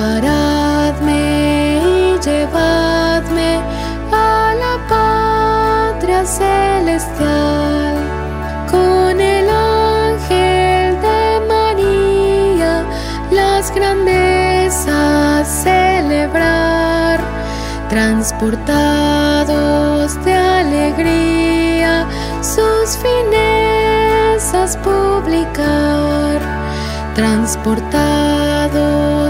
Amparadme y llevadme a la patria celestial. Con el ángel de María, las grandezas celebrar, transportados de alegría, sus finezas publicar, transportados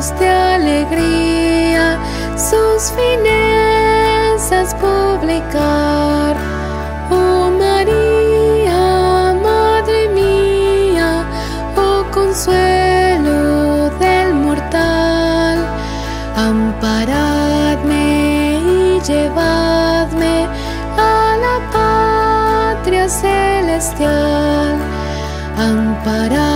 de alegría, sus finezas publicar. Oh María, Madre mía, oh consuelo del mortal, amparadme y llevadme a la patria celestial. Amparadme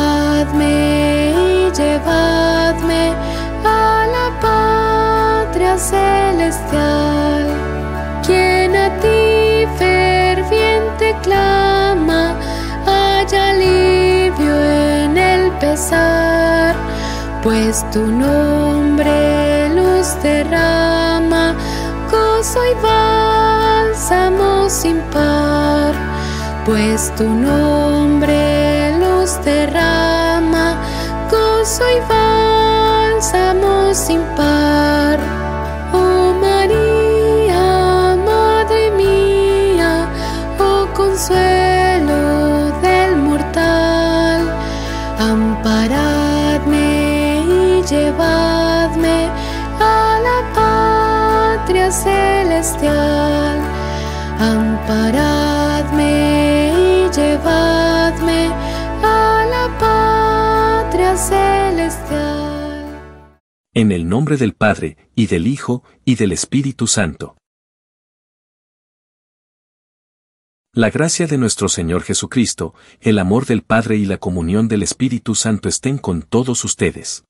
pesar, pues tu nombre luz derrama, gozo y bálsamo sin par, pues tu nombre luz derrama, gozo y bálsamo sin par. Amparadme y llevadme a la patria celestial. En el nombre del Padre, y del Hijo, y del Espíritu Santo. La gracia de nuestro Señor Jesucristo, el amor del Padre y la comunión del Espíritu Santo estén con todos ustedes.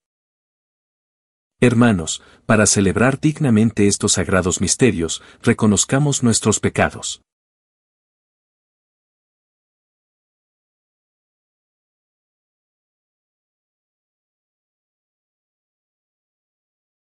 Hermanos, para celebrar dignamente estos sagrados misterios, reconozcamos nuestros pecados.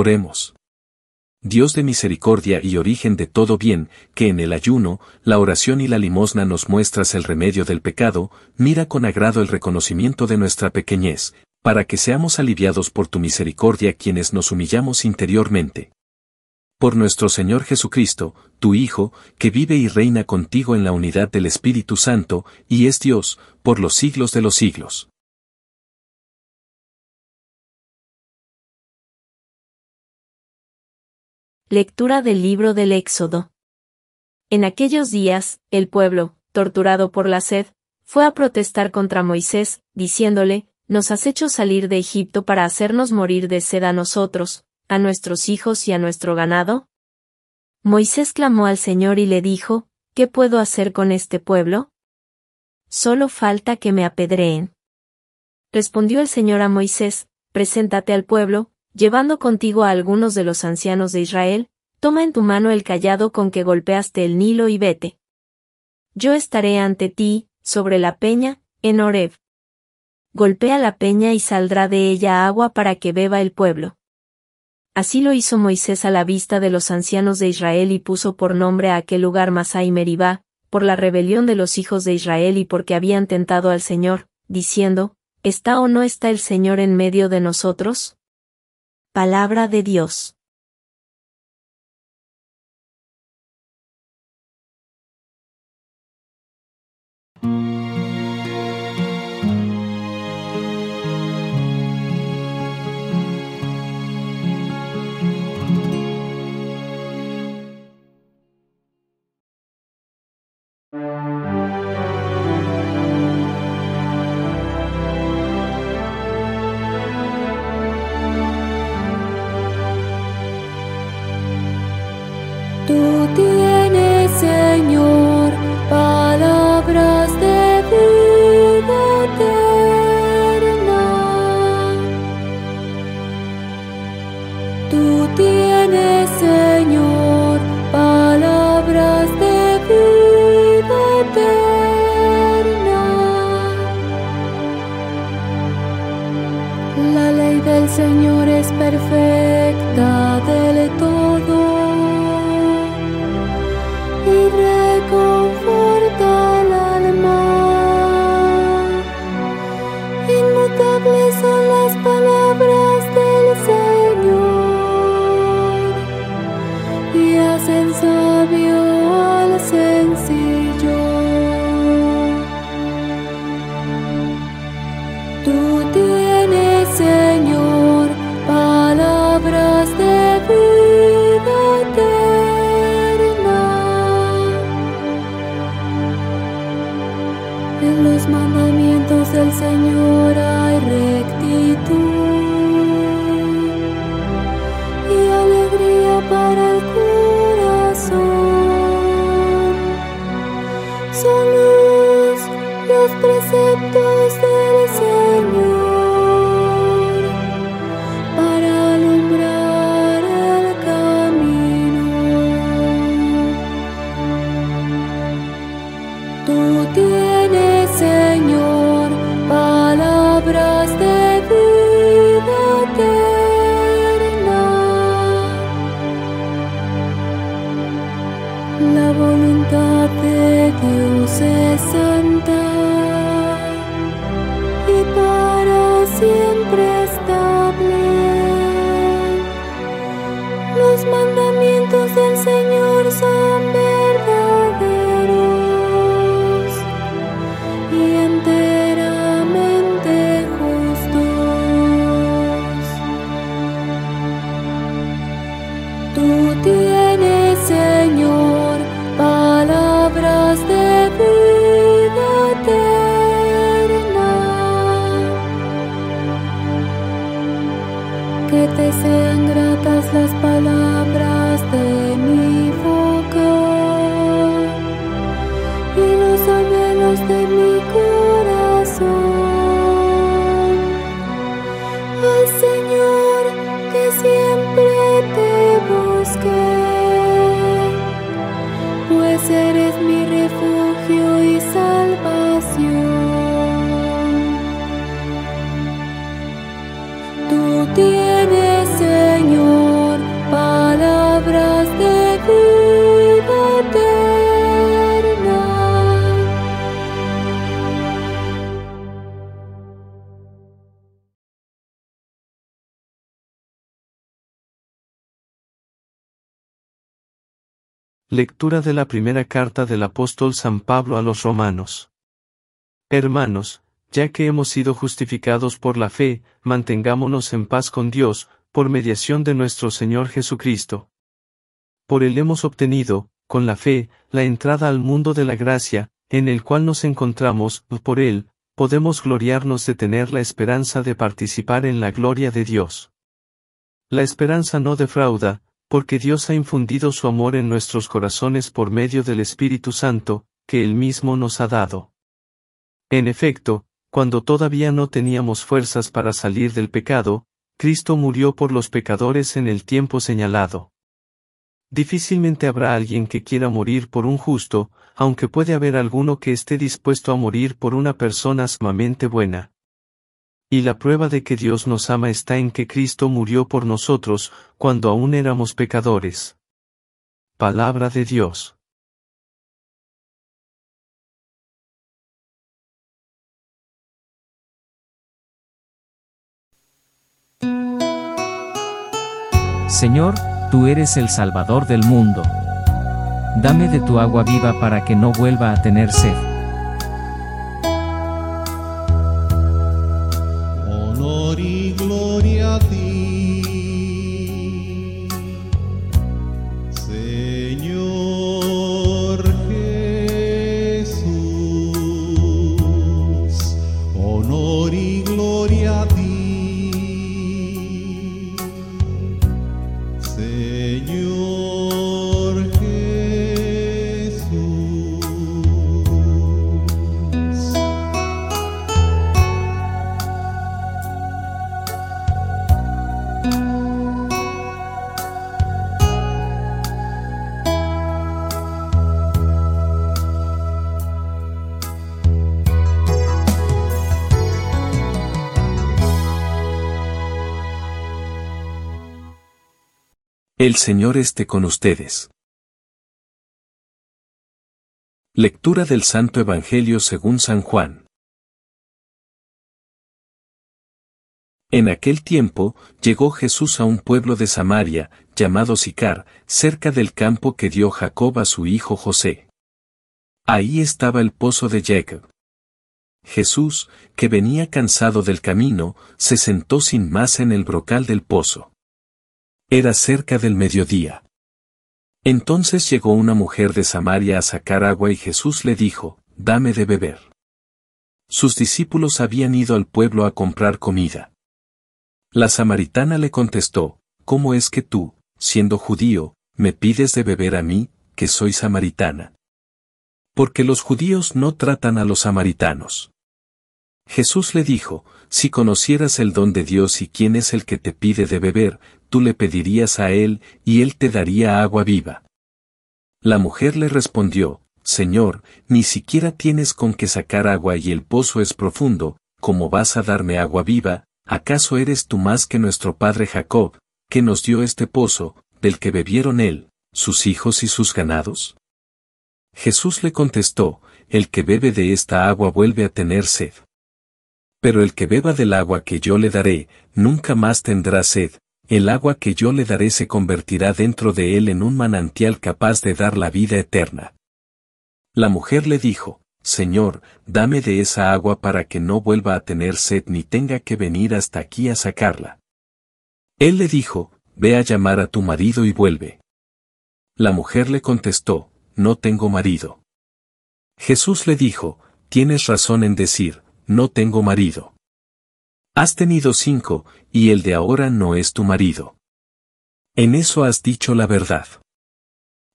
Oremos. Dios de misericordia y origen de todo bien, que en el ayuno, la oración y la limosna nos muestras el remedio del pecado, mira con agrado el reconocimiento de nuestra pequeñez, para que seamos aliviados por tu misericordia quienes nos humillamos interiormente. Por nuestro Señor Jesucristo, tu Hijo, que vive y reina contigo en la unidad del Espíritu Santo, y es Dios, por los siglos de los siglos. Lectura del libro del Éxodo. En aquellos días, el pueblo, torturado por la sed, fue a protestar contra Moisés, diciéndole, Nos has hecho salir de Egipto para hacernos morir de sed a nosotros, a nuestros hijos y a nuestro ganado? Moisés clamó al Señor y le dijo, ¿Qué puedo hacer con este pueblo? Solo falta que me apedreen. Respondió el Señor a Moisés, Preséntate al pueblo, llevando contigo a algunos de los ancianos de Israel, toma en tu mano el callado con que golpeaste el Nilo y vete. Yo estaré ante ti, sobre la peña, en Horeb. Golpea la peña y saldrá de ella agua para que beba el pueblo. Así lo hizo Moisés a la vista de los ancianos de Israel y puso por nombre a aquel lugar Masá y Meribá, por la rebelión de los hijos de Israel y porque habían tentado al Señor, diciendo, ¿Está o no está el Señor en medio de nosotros? Palabra de Dios. Lectura de la primera carta del apóstol San Pablo a los romanos. Hermanos, ya que hemos sido justificados por la fe, mantengámonos en paz con Dios, por mediación de nuestro Señor Jesucristo. Por él hemos obtenido, con la fe, la entrada al mundo de la gracia, en el cual nos encontramos, por él, podemos gloriarnos de tener la esperanza de participar en la gloria de Dios. La esperanza no defrauda, porque Dios ha infundido su amor en nuestros corazones por medio del Espíritu Santo, que Él mismo nos ha dado. En efecto, cuando todavía no teníamos fuerzas para salir del pecado, Cristo murió por los pecadores en el tiempo señalado. Difícilmente habrá alguien que quiera morir por un justo, aunque puede haber alguno que esté dispuesto a morir por una persona sumamente buena. Y la prueba de que Dios nos ama está en que Cristo murió por nosotros, cuando aún éramos pecadores. Palabra de Dios. Señor, tú eres el Salvador del mundo. Dame de tu agua viva para que no vuelva a tener sed. Honor y gloria a ti, Señor Jesús. Honor y gloria a ti, Señor El Señor esté con ustedes. Lectura del Santo Evangelio según San Juan. En aquel tiempo, llegó Jesús a un pueblo de Samaria, llamado Sicar, cerca del campo que dio Jacob a su hijo José. Ahí estaba el pozo de Jacob. Jesús, que venía cansado del camino, se sentó sin más en el brocal del pozo. Era cerca del mediodía. Entonces llegó una mujer de Samaria a sacar agua y Jesús le dijo, Dame de beber. Sus discípulos habían ido al pueblo a comprar comida. La samaritana le contestó, ¿Cómo es que tú, siendo judío, me pides de beber a mí, que soy samaritana? Porque los judíos no tratan a los samaritanos. Jesús le dijo, Si conocieras el don de Dios y quién es el que te pide de beber, tú le pedirías a él, y él te daría agua viva. La mujer le respondió, Señor, ni siquiera tienes con qué sacar agua y el pozo es profundo, ¿cómo vas a darme agua viva? ¿Acaso eres tú más que nuestro padre Jacob, que nos dio este pozo, del que bebieron él, sus hijos y sus ganados? Jesús le contestó, El que bebe de esta agua vuelve a tener sed. Pero el que beba del agua que yo le daré, nunca más tendrá sed, el agua que yo le daré se convertirá dentro de él en un manantial capaz de dar la vida eterna. La mujer le dijo, Señor, dame de esa agua para que no vuelva a tener sed ni tenga que venir hasta aquí a sacarla. Él le dijo, Ve a llamar a tu marido y vuelve. La mujer le contestó, No tengo marido. Jesús le dijo, Tienes razón en decir, No tengo marido. Has tenido cinco, y el de ahora no es tu marido. En eso has dicho la verdad.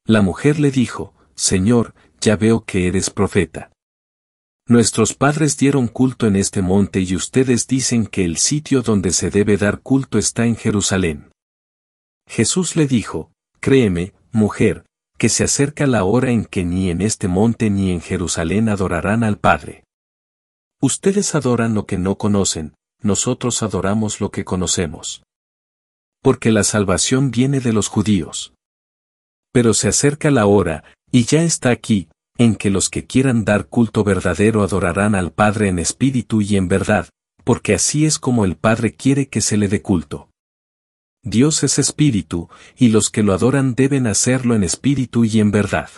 La mujer le dijo, Señor, ya veo que eres profeta. Nuestros padres dieron culto en este monte y ustedes dicen que el sitio donde se debe dar culto está en Jerusalén. Jesús le dijo, Créeme, mujer, que se acerca la hora en que ni en este monte ni en Jerusalén adorarán al Padre. Ustedes adoran lo que no conocen, nosotros adoramos lo que conocemos. Porque la salvación viene de los judíos. Pero se acerca la hora, y ya está aquí, en que los que quieran dar culto verdadero adorarán al Padre en espíritu y en verdad, porque así es como el Padre quiere que se le dé culto. Dios es espíritu, y los que lo adoran deben hacerlo en espíritu y en verdad.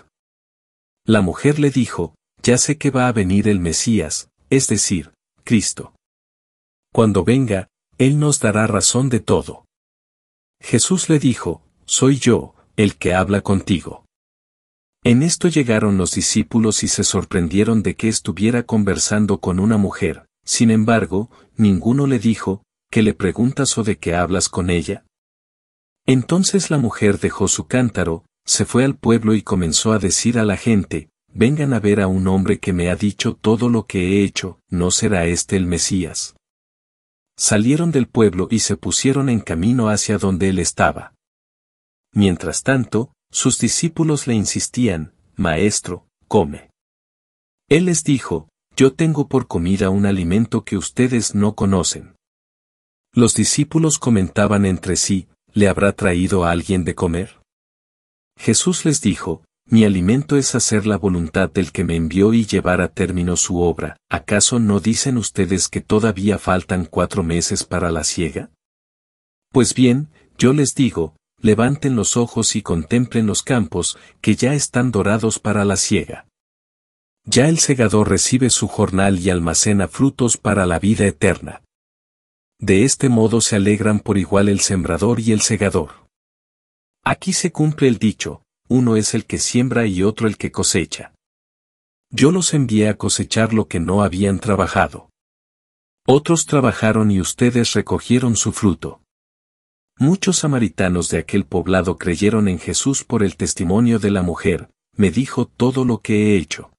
La mujer le dijo, ya sé que va a venir el Mesías, es decir, Cristo. Cuando venga, Él nos dará razón de todo. Jesús le dijo, soy yo, el que habla contigo. En esto llegaron los discípulos y se sorprendieron de que estuviera conversando con una mujer, sin embargo, ninguno le dijo, ¿qué le preguntas o de qué hablas con ella? Entonces la mujer dejó su cántaro, se fue al pueblo y comenzó a decir a la gente, vengan a ver a un hombre que me ha dicho todo lo que he hecho, ¿no será este el Mesías? Salieron del pueblo y se pusieron en camino hacia donde él estaba. Mientras tanto, sus discípulos le insistían, Maestro, come. Él les dijo, Yo tengo por comida un alimento que ustedes no conocen. Los discípulos comentaban entre sí, ¿le habrá traído a alguien de comer? Jesús les dijo, Mi alimento es hacer la voluntad del que me envió y llevar a término su obra, ¿acaso no dicen ustedes que todavía faltan cuatro meses para la siega? Pues bien, yo les digo, levanten los ojos y contemplen los campos, que ya están dorados para la siega. Ya el segador recibe su jornal y almacena frutos para la vida eterna. De este modo se alegran por igual el sembrador y el segador. Aquí se cumple el dicho, uno es el que siembra y otro el que cosecha. Yo los envié a cosechar lo que no habían trabajado. Otros trabajaron y ustedes recogieron su fruto. Muchos samaritanos de aquel poblado creyeron en Jesús por el testimonio de la mujer, me dijo todo lo que he hecho.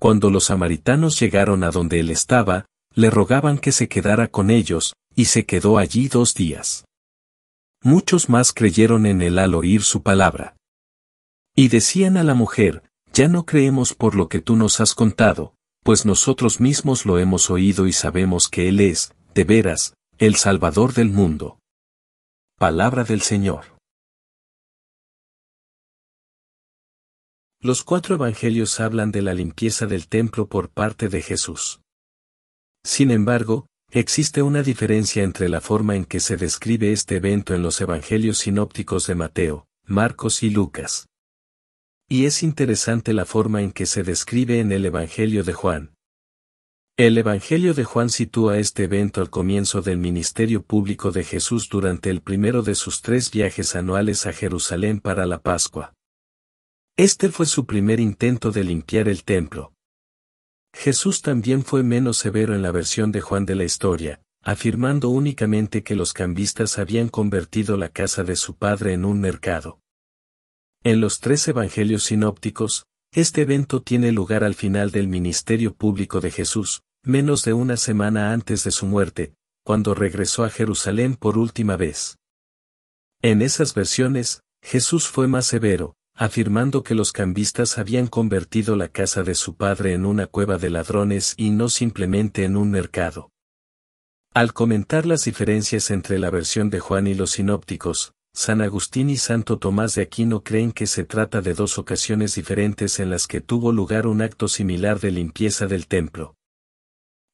Cuando los samaritanos llegaron a donde él estaba, le rogaban que se quedara con ellos, y se quedó allí dos días. Muchos más creyeron en él al oír su palabra. Y decían a la mujer, ya no creemos por lo que tú nos has contado, pues nosotros mismos lo hemos oído y sabemos que Él es, de veras, el Salvador del mundo. Palabra del Señor. Los cuatro evangelios hablan de la limpieza del templo por parte de Jesús. Sin embargo, Existe una diferencia entre la forma en que se describe este evento en los evangelios sinópticos de Mateo, Marcos y Lucas. Y es interesante la forma en que se describe en el Evangelio de Juan. El Evangelio de Juan sitúa este evento al comienzo del ministerio público de Jesús durante el primero de sus tres viajes anuales a Jerusalén para la Pascua. Este fue su primer intento de limpiar el templo. Jesús también fue menos severo en la versión de Juan de la historia, afirmando únicamente que los cambistas habían convertido la casa de su padre en un mercado. En los tres evangelios sinópticos, este evento tiene lugar al final del ministerio público de Jesús, menos de una semana antes de su muerte, cuando regresó a Jerusalén por última vez. En esas versiones, Jesús fue más severo, afirmando que los cambistas habían convertido la casa de su padre en una cueva de ladrones y no simplemente en un mercado. Al comentar las diferencias entre la versión de Juan y los sinópticos, San Agustín y Santo Tomás de Aquino creen que se trata de dos ocasiones diferentes en las que tuvo lugar un acto similar de limpieza del templo.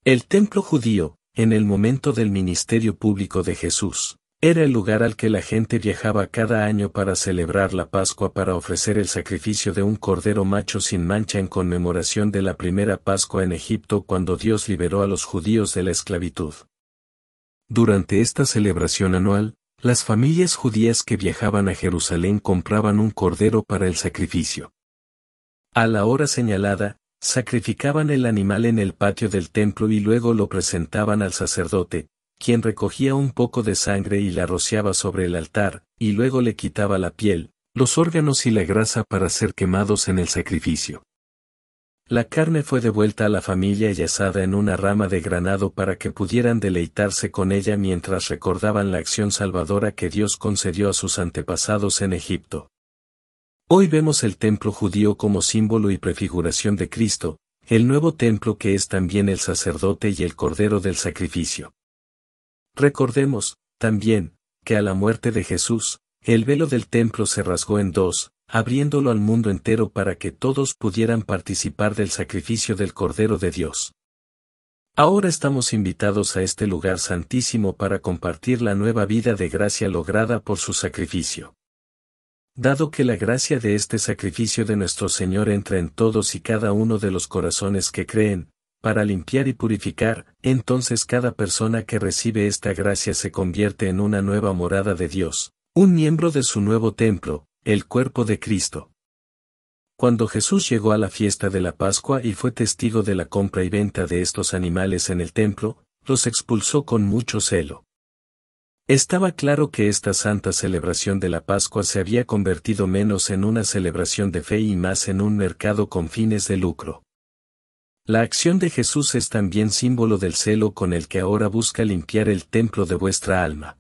El templo judío, en el momento del ministerio público de Jesús, era el lugar al que la gente viajaba cada año para celebrar la Pascua para ofrecer el sacrificio de un cordero macho sin mancha en conmemoración de la primera Pascua en Egipto cuando Dios liberó a los judíos de la esclavitud. Durante esta celebración anual, las familias judías que viajaban a Jerusalén compraban un cordero para el sacrificio. A la hora señalada, sacrificaban el animal en el patio del templo y luego lo presentaban al sacerdote, quien recogía un poco de sangre y la rociaba sobre el altar, y luego le quitaba la piel, los órganos y la grasa para ser quemados en el sacrificio. La carne fue devuelta a la familia y asada en una rama de granado para que pudieran deleitarse con ella mientras recordaban la acción salvadora que Dios concedió a sus antepasados en Egipto. Hoy vemos el templo judío como símbolo y prefiguración de Cristo, el nuevo templo que es también el sacerdote y el cordero del sacrificio. Recordemos, también, que a la muerte de Jesús, el velo del templo se rasgó en dos, abriéndolo al mundo entero para que todos pudieran participar del sacrificio del Cordero de Dios. Ahora estamos invitados a este lugar santísimo para compartir la nueva vida de gracia lograda por su sacrificio. Dado que la gracia de este sacrificio de nuestro Señor entra en todos y cada uno de los corazones que creen, para limpiar y purificar, entonces cada persona que recibe esta gracia se convierte en una nueva morada de Dios, un miembro de su nuevo templo, el cuerpo de Cristo. Cuando Jesús llegó a la fiesta de la Pascua y fue testigo de la compra y venta de estos animales en el templo, los expulsó con mucho celo. Estaba claro que esta santa celebración de la Pascua se había convertido menos en una celebración de fe y más en un mercado con fines de lucro. La acción de Jesús es también símbolo del celo con el que ahora busca limpiar el templo de vuestra alma.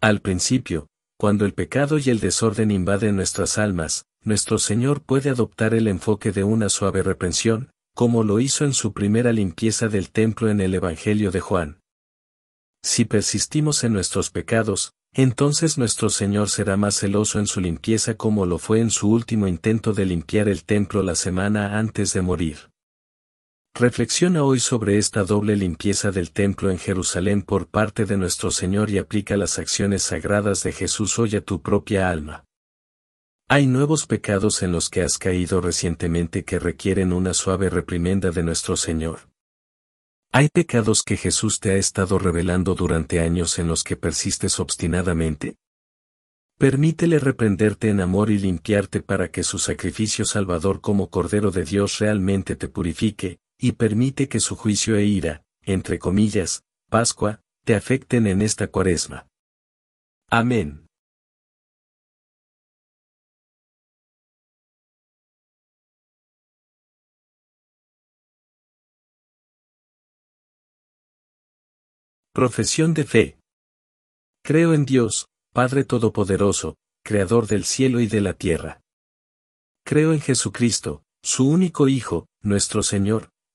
Al principio, cuando el pecado y el desorden invaden nuestras almas, nuestro Señor puede adoptar el enfoque de una suave reprensión, como lo hizo en su primera limpieza del templo en el Evangelio de Juan. Si persistimos en nuestros pecados, entonces nuestro Señor será más celoso en su limpieza como lo fue en su último intento de limpiar el templo la semana antes de morir. Reflexiona hoy sobre esta doble limpieza del templo en Jerusalén por parte de nuestro Señor y aplica las acciones sagradas de Jesús hoy a tu propia alma. Hay nuevos pecados en los que has caído recientemente que requieren una suave reprimenda de nuestro Señor. ¿Hay pecados que Jesús te ha estado revelando durante años en los que persistes obstinadamente? Permítele reprenderte en amor y limpiarte para que su sacrificio salvador como Cordero de Dios realmente te purifique, y permite que su juicio e ira, entre comillas, Pascua, te afecten en esta cuaresma. Amén. Profesión de fe. Creo en Dios, Padre Todopoderoso, Creador del cielo y de la tierra. Creo en Jesucristo, su único Hijo, nuestro Señor,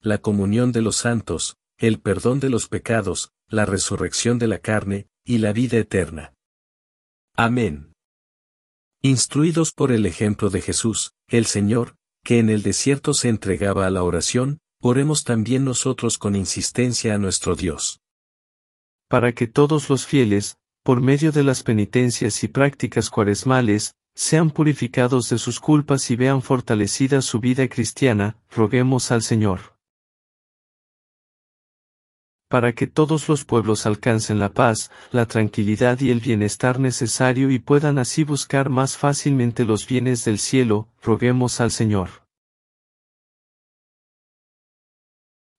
la comunión de los santos, el perdón de los pecados, la resurrección de la carne, y la vida eterna. Amén. Instruidos por el ejemplo de Jesús, el Señor, que en el desierto se entregaba a la oración, oremos también nosotros con insistencia a nuestro Dios para que todos los fieles, por medio de las penitencias y prácticas cuaresmales, sean purificados de sus culpas y vean fortalecida su vida cristiana, roguemos al Señor. Para que todos los pueblos alcancen la paz, la tranquilidad y el bienestar necesario y puedan así buscar más fácilmente los bienes del cielo, roguemos al Señor.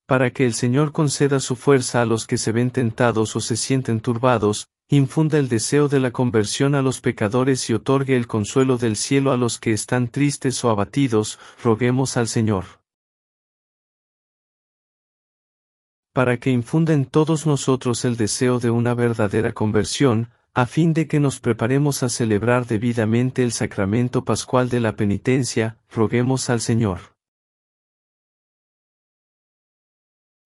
para que el Señor conceda su fuerza a los que se ven tentados o se sienten turbados, infunda el deseo de la conversión a los pecadores y otorgue el consuelo del cielo a los que están tristes o abatidos, roguemos al Señor. Para que infunda en todos nosotros el deseo de una verdadera conversión, a fin de que nos preparemos a celebrar debidamente el sacramento pascual de la penitencia, roguemos al Señor.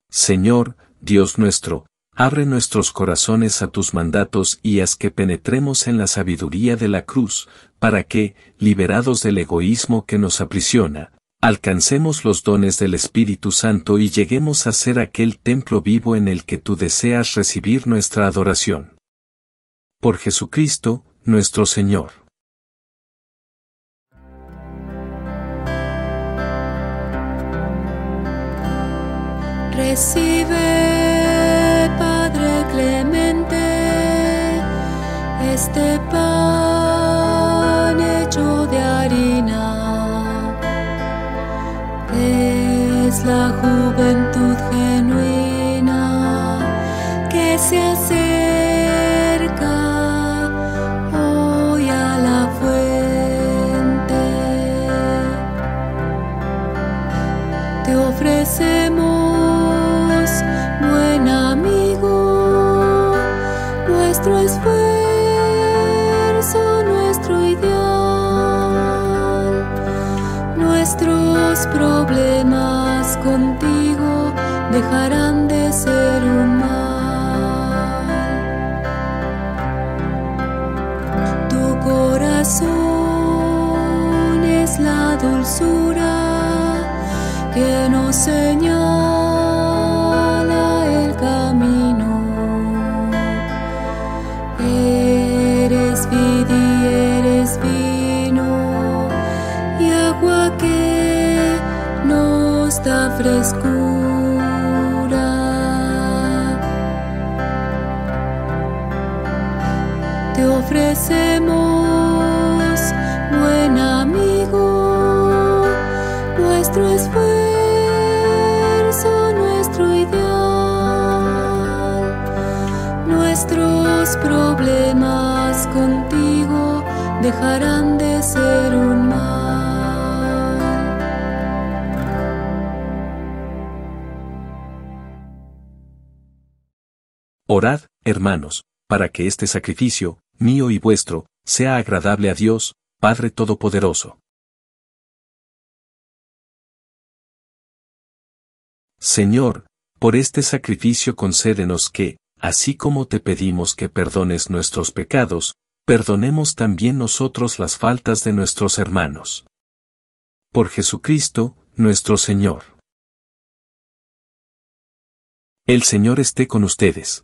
Señor, Dios nuestro, abre nuestros corazones a tus mandatos y haz que penetremos en la sabiduría de la cruz, para que, liberados del egoísmo que nos aprisiona, alcancemos los dones del Espíritu Santo y lleguemos a ser aquel templo vivo en el que tú deseas recibir nuestra adoración. Por Jesucristo, nuestro Señor. Recibe, Padre clemente, este pan Es la juventud genuina que se acerca hoy a la fuente. Te ofrecemos que nos señala hermanos, para que este sacrificio, mío y vuestro, sea agradable a Dios, Padre Todopoderoso. Señor, por este sacrificio concédenos que, así como te pedimos que perdones nuestros pecados, perdonemos también nosotros las faltas de nuestros hermanos. Por Jesucristo, nuestro Señor. El Señor esté con ustedes.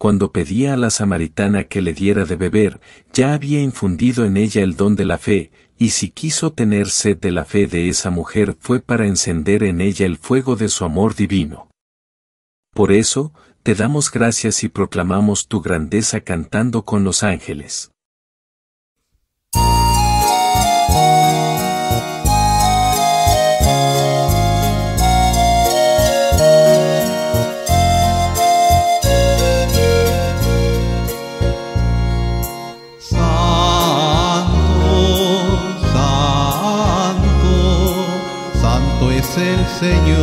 cuando pedía a la samaritana que le diera de beber, ya había infundido en ella el don de la fe, y si quiso tener sed de la fe de esa mujer fue para encender en ella el fuego de su amor divino. Por eso, te damos gracias y proclamamos tu grandeza cantando con los ángeles.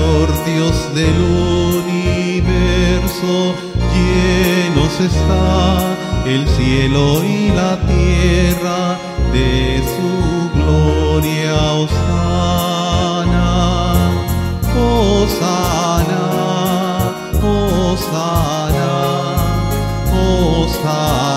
Señor Dios del universo, llenos está el cielo y la tierra de su gloria. Osana, Osana, Osana, Osana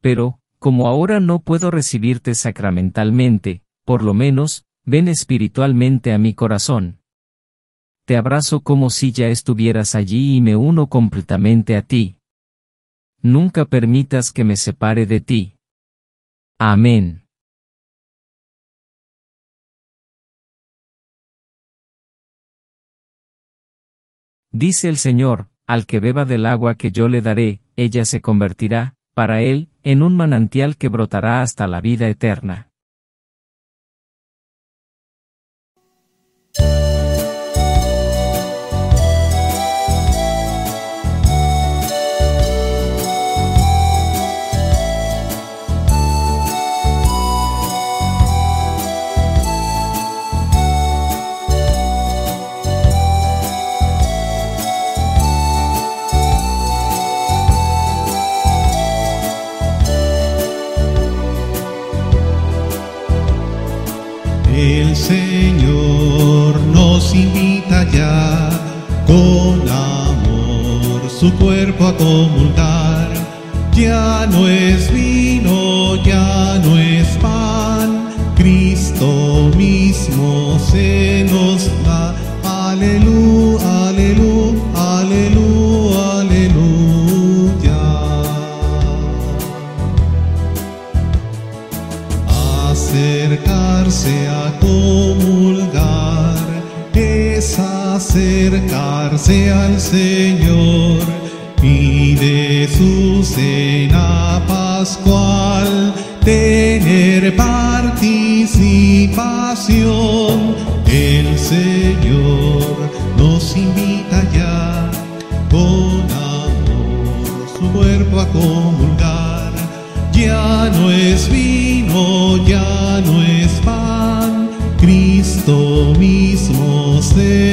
Pero, como ahora no puedo recibirte sacramentalmente, por lo menos, ven espiritualmente a mi corazón. Te abrazo como si ya estuvieras allí y me uno completamente a ti. Nunca permitas que me separe de ti. Amén. Dice el Señor, al que beba del agua que yo le daré, ella se convertirá, para él, en un manantial que brotará hasta la vida eterna. Su cuerpo a comulgar. Ya no es vino, ya no es pan, Cristo mismo se nos da. Aleluya, aleluya, aleluya, aleluya. Acercarse a acercarse al Señor cena pascual tener participación. El Señor nos invita ya con amor su a comulgar. Ya no es vino, ya no es pan, Cristo mismo se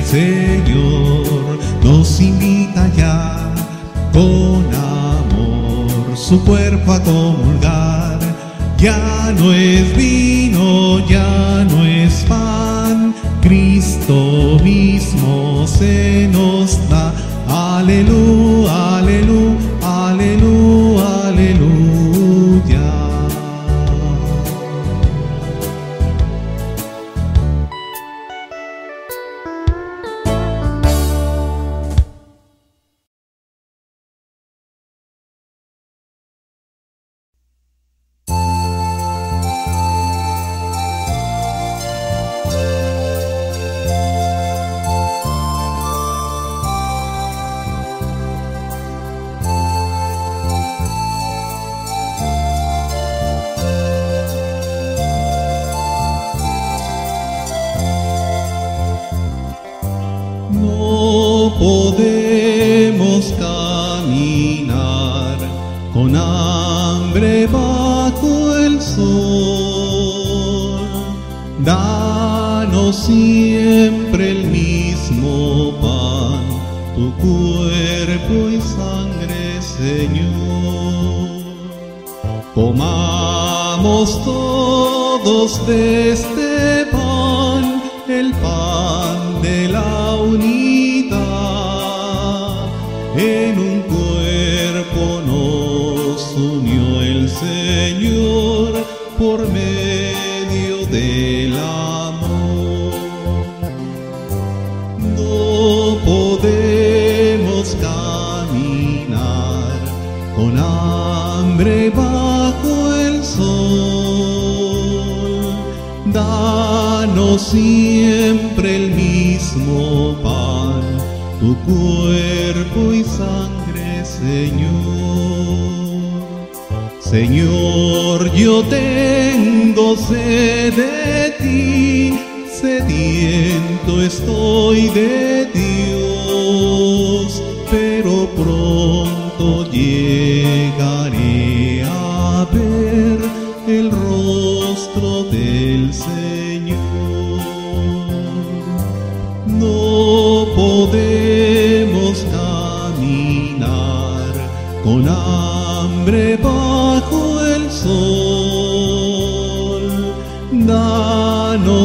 El Señor nos invita ya con amor su cuerpo a comulgar. Ya no es vino, ya no es pan, Cristo mismo se nos da. Aleluya, aleluya, aleluya, de la unidad. En un cuerpo nos unió el Señor por medio del amor. No podemos caminar con hambre bajo el sol. Danos Señor, yo tengo sed de ti, sediento estoy de Dios,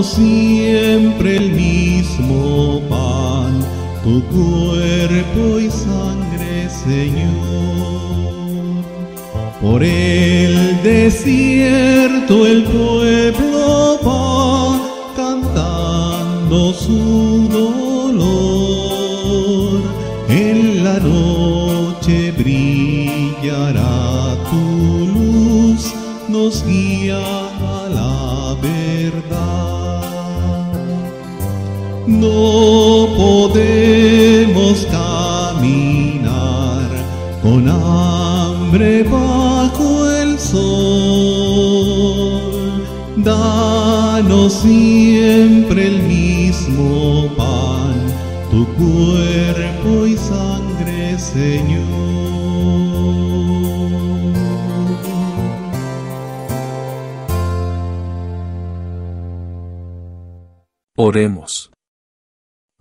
siempre el mismo pan, tu cuerpo y sangre, Señor. Por el desierto el pueblo va cantando su dolor. En la noche brillará tu luz, nos guía a la verdad. No podemos caminar con hambre bajo el sol. Danos siempre el mismo pan, tu cuerpo y sangre, Señor. Oremos.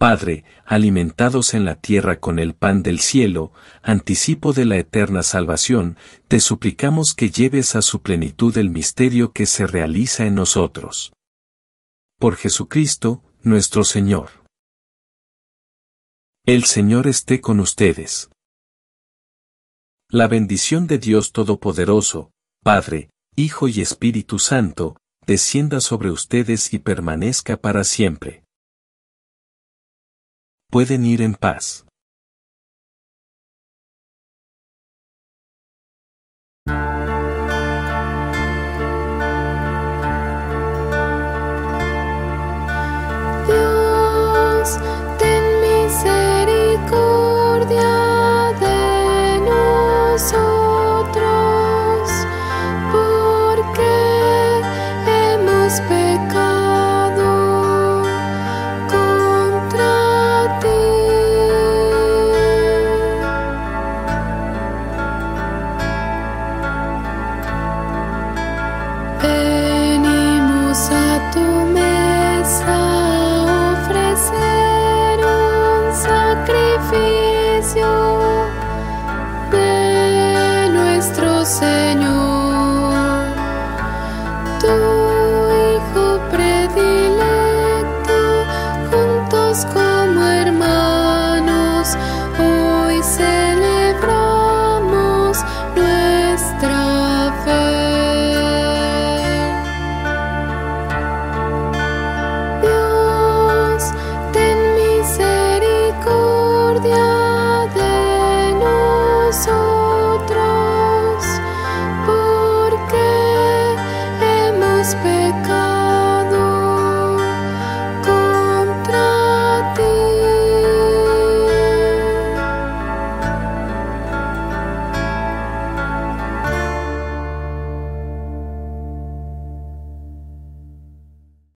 Padre, alimentados en la tierra con el pan del cielo, anticipo de la eterna salvación, te suplicamos que lleves a su plenitud el misterio que se realiza en nosotros. Por Jesucristo, nuestro Señor. El Señor esté con ustedes. La bendición de Dios Todopoderoso, Padre, Hijo y Espíritu Santo, descienda sobre ustedes y permanezca para siempre. Pueden ir en paz.